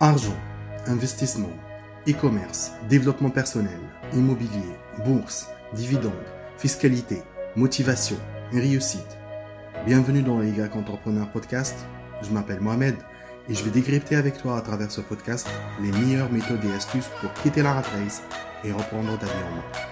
Argent, investissement, e-commerce, développement personnel, immobilier, bourse, dividendes, fiscalité, motivation, réussite. Bienvenue dans le Y Entrepreneur Podcast. Je m'appelle Mohamed et je vais décrypter avec toi à travers ce podcast les meilleures méthodes et astuces pour quitter la rat race et reprendre ta vie en main.